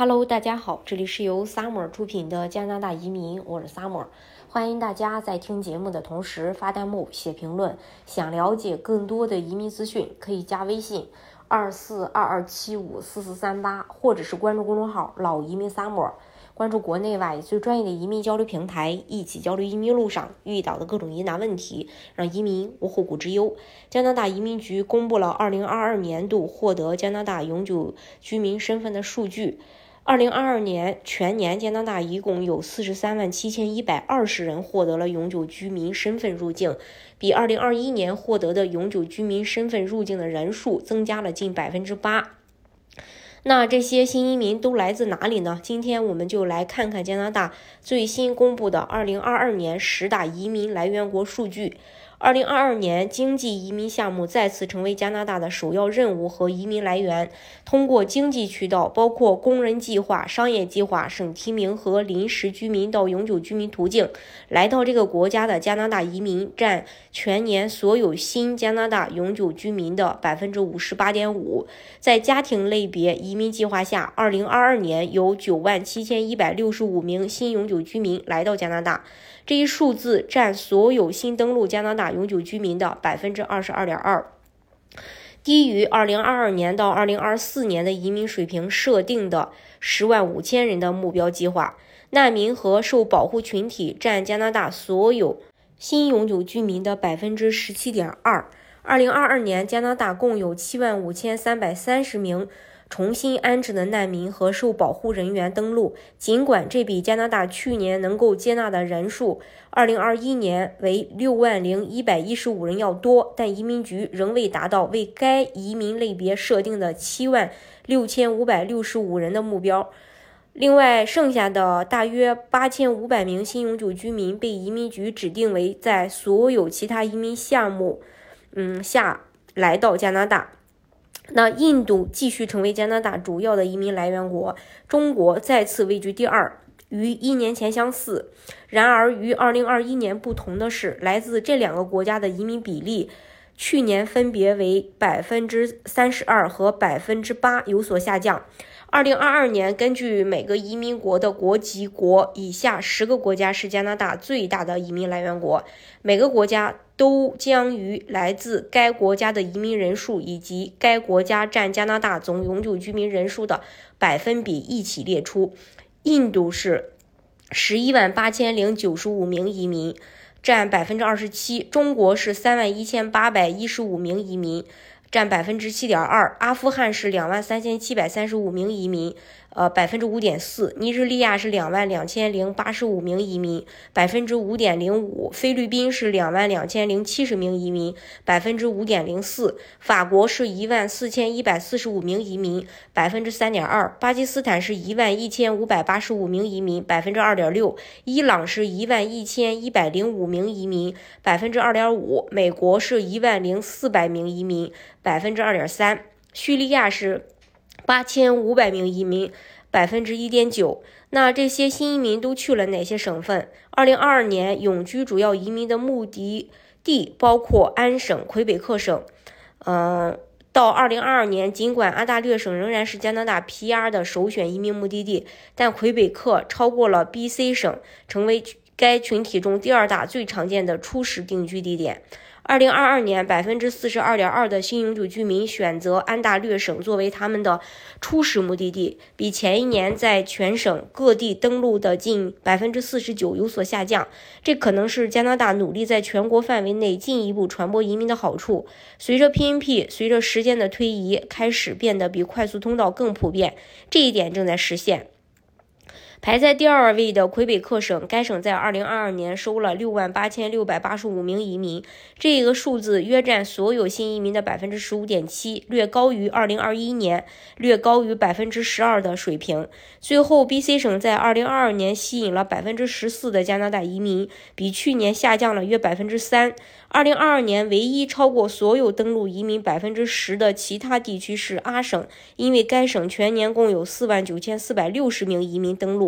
Hello，大家好，这里是由 Summer 出品的加拿大移民，我是 Summer，欢迎大家在听节目的同时发弹幕、写评论。想了解更多的移民资讯，可以加微信二四二二七五四四三八，或者是关注公众号“老移民 Summer”。关注国内外最专业的移民交流平台，一起交流移民路上遇到的各种疑难问题，让移民无后顾之忧。加拿大移民局公布了二零二二年度获得加拿大永久居民身份的数据。二零二二年全年，加拿大一共有四十三万七千一百二十人获得了永久居民身份入境，比二零二一年获得的永久居民身份入境的人数增加了近百分之八。那这些新移民都来自哪里呢？今天我们就来看看加拿大最新公布的2022年十大移民来源国数据。二零二二年，经济移民项目再次成为加拿大的首要任务和移民来源。通过经济渠道，包括工人计划、商业计划、省提名和临时居民到永久居民途径，来到这个国家的加拿大移民占全年所有新加拿大永久居民的百分之五十八点五。在家庭类别移民计划下，二零二二年有九万七千一百六十五名新永久居民来到加拿大。这一数字占所有新登陆加拿大永久居民的百分之二十二点二，低于二零二二年到二零二四年的移民水平设定的十万五千人的目标计划。难民和受保护群体占加拿大所有新永久居民的百分之十七点二。二零二二年，加拿大共有七万五千三百三十名。重新安置的难民和受保护人员登陆，尽管这比加拿大去年能够接纳的人数，二零二一年为六万零一百一十五人要多，但移民局仍未达到为该移民类别设定的七万六千五百六十五人的目标。另外，剩下的大约八千五百名新永久居民被移民局指定为在所有其他移民项目，嗯下来到加拿大。那印度继续成为加拿大主要的移民来源国，中国再次位居第二，与一年前相似。然而，与二零二一年不同的是，来自这两个国家的移民比例，去年分别为百分之三十二和百分之八，有所下降。二零二二年，根据每个移民国的国籍国，以下十个国家是加拿大最大的移民来源国。每个国家都将于来自该国家的移民人数以及该国家占加拿大总永久居民人数的百分比一起列出。印度是十一万八千零九十五名移民，占百分之二十七。中国是三万一千八百一十五名移民。占百分之七点二，阿富汗是两万三千七百三十五名移民。呃，百分之五点四，尼日利亚是两万两千零八十五名移民，百分之五点零五；菲律宾是两万两千零七十名移民，百分之五点零四；法国是一万四千一百四十五名移民，百分之三点二；巴基斯坦是一万一千五百八十五名移民，百分之二点六；伊朗是一万一千一百零五名移民，百分之二点五；美国是一万零四百名移民，百分之二点三；叙利亚是。八千五百名移民，百分之一点九。那这些新移民都去了哪些省份？二零二二年永居主要移民的目的地包括安省、魁北克省。嗯，到二零二二年，尽管安大略省仍然是加拿大 PR 的首选移民目的地，但魁北克超过了 BC 省，成为该群体中第二大、最常见的初始定居地点。二零二二年，百分之四十二点二的新永久居民选择安大略省作为他们的初始目的地，比前一年在全省各地登陆的近百分之四十九有所下降。这可能是加拿大努力在全国范围内进一步传播移民的好处。随着 PNP 随着时间的推移开始变得比快速通道更普遍，这一点正在实现。排在第二位的魁北克省，该省在2022年收了6万8685名移民，这个数字约占所有新移民的15.7%，略高于2021年，略高于12%的水平。最后，BC 省在2022年吸引了14%的加拿大移民，比去年下降了约3%。2022年唯一超过所有登陆移民10%的其他地区是阿省，因为该省全年共有4万9460名移民登陆。